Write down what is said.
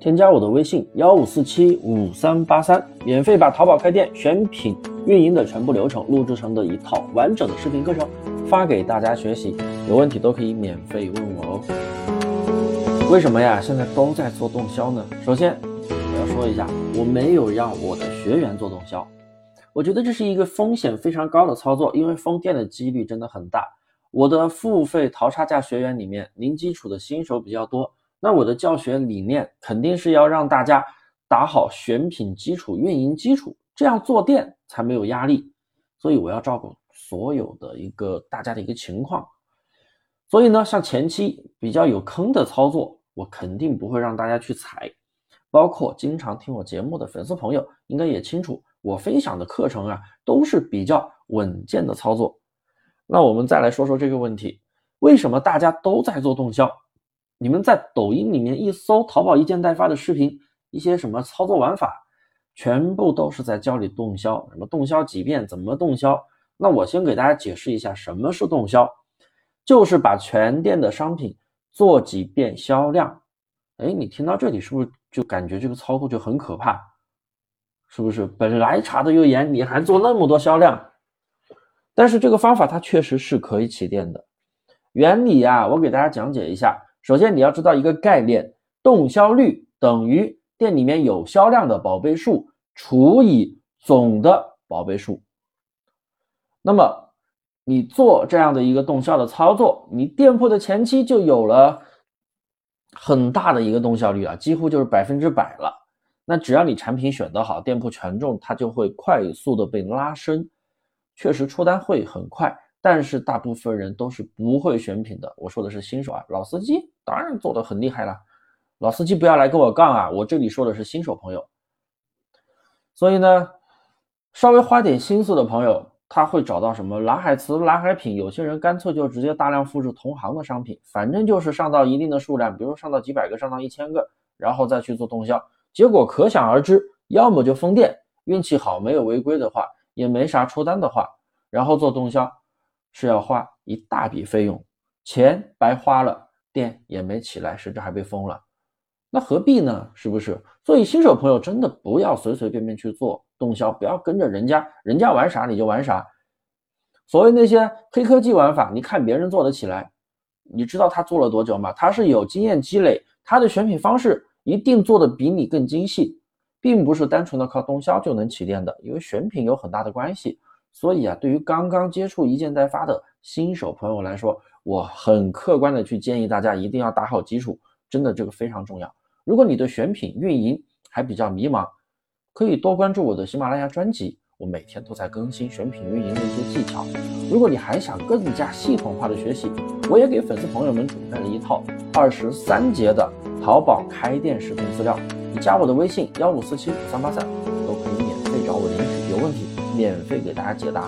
添加我的微信幺五四七五三八三，免费把淘宝开店选品运营的全部流程录制成的一套完整的视频课程发给大家学习，有问题都可以免费问我哦。为什么呀？现在都在做动销呢？首先我要说一下，我没有让我的学员做动销，我觉得这是一个风险非常高的操作，因为封店的几率真的很大。我的付费淘差价学员里面，零基础的新手比较多。那我的教学理念肯定是要让大家打好选品基础、运营基础，这样做店才没有压力。所以我要照顾所有的一个大家的一个情况。所以呢，像前期比较有坑的操作，我肯定不会让大家去踩。包括经常听我节目的粉丝朋友，应该也清楚，我分享的课程啊都是比较稳健的操作。那我们再来说说这个问题：为什么大家都在做动销？你们在抖音里面一搜淘宝一件代发的视频，一些什么操作玩法，全部都是在教你动销，什么动销几遍，怎么动销？那我先给大家解释一下什么是动销，就是把全店的商品做几遍销量。哎，你听到这里是不是就感觉这个操作就很可怕？是不是？本来查的又严，你还做那么多销量？但是这个方法它确实是可以起店的。原理呀，我给大家讲解一下。首先你要知道一个概念，动销率等于店里面有销量的宝贝数除以总的宝贝数。那么你做这样的一个动销的操作，你店铺的前期就有了很大的一个动销率啊，几乎就是百分之百了。那只要你产品选得好，店铺权重它就会快速的被拉升，确实出单会很快。但是大部分人都是不会选品的，我说的是新手啊，老司机当然做的很厉害了。老司机不要来跟我杠啊，我这里说的是新手朋友。所以呢，稍微花点心思的朋友，他会找到什么蓝海词、蓝海品。有些人干脆就直接大量复制同行的商品，反正就是上到一定的数量，比如上到几百个、上到一千个，然后再去做动销，结果可想而知，要么就封店，运气好没有违规的话，也没啥出单的话，然后做动销。是要花一大笔费用，钱白花了，店也没起来，甚至还被封了，那何必呢？是不是？所以新手朋友真的不要随随便便去做动销，不要跟着人家人家玩啥你就玩啥。所谓那些黑科技玩法，你看别人做得起来，你知道他做了多久吗？他是有经验积累，他的选品方式一定做的比你更精细，并不是单纯的靠动销就能起店的，因为选品有很大的关系。所以啊，对于刚刚接触一件代发的新手朋友来说，我很客观的去建议大家一定要打好基础，真的这个非常重要。如果你对选品运营还比较迷茫，可以多关注我的喜马拉雅专辑，我每天都在更新选品运营的一些技巧。如果你还想更加系统化的学习，我也给粉丝朋友们准备了一套二十三节的淘宝开店视频资料，你加我的微信幺五四七五三八三免费给大家解答。